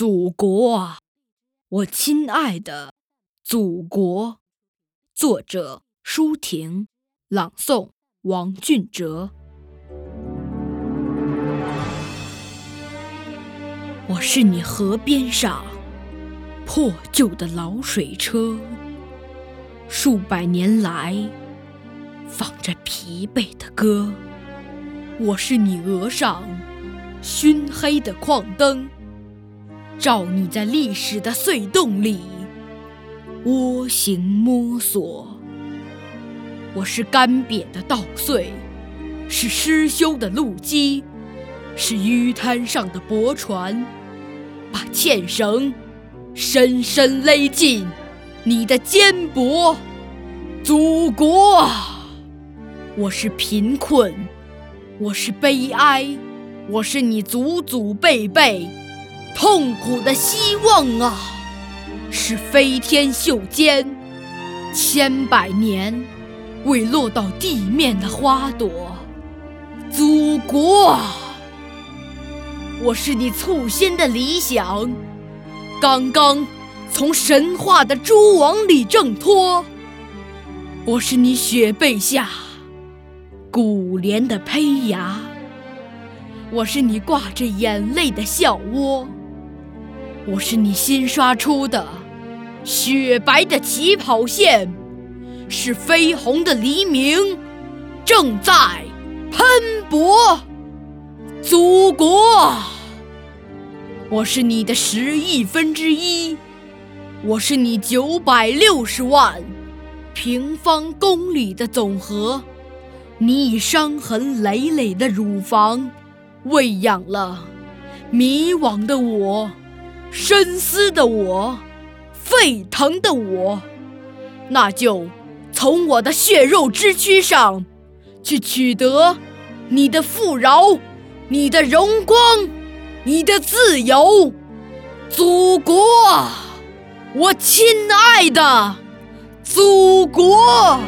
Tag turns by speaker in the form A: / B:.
A: 祖国啊，我亲爱的祖国！作者：舒婷，朗诵：王俊哲。我是你河边上破旧的老水车，数百年来放着疲惫的歌。我是你额上熏黑的矿灯。照你在历史的隧洞里蜗行摸索，我是干瘪的稻穗，是失修的路基，是淤滩上的驳船，把纤绳深深勒进你的肩膊，祖国！我是贫困，我是悲哀，我是你祖祖辈辈。痛苦的希望啊，是飞天袖间千百年未落到地面的花朵。祖国啊，我是你簇新的理想，刚刚从神话的蛛网里挣脱。我是你雪被下古莲的胚芽，我是你挂着眼泪的笑窝。我是你新刷出的雪白的起跑线，是绯红的黎明正在喷薄。祖国，我是你的十亿分之一，我是你九百六十万平方公里的总和。你以伤痕累累的乳房喂养了迷惘的我。深思的我，沸腾的我，那就从我的血肉之躯上去取得你的富饶、你的荣光、你的自由，祖国，我亲爱的祖国。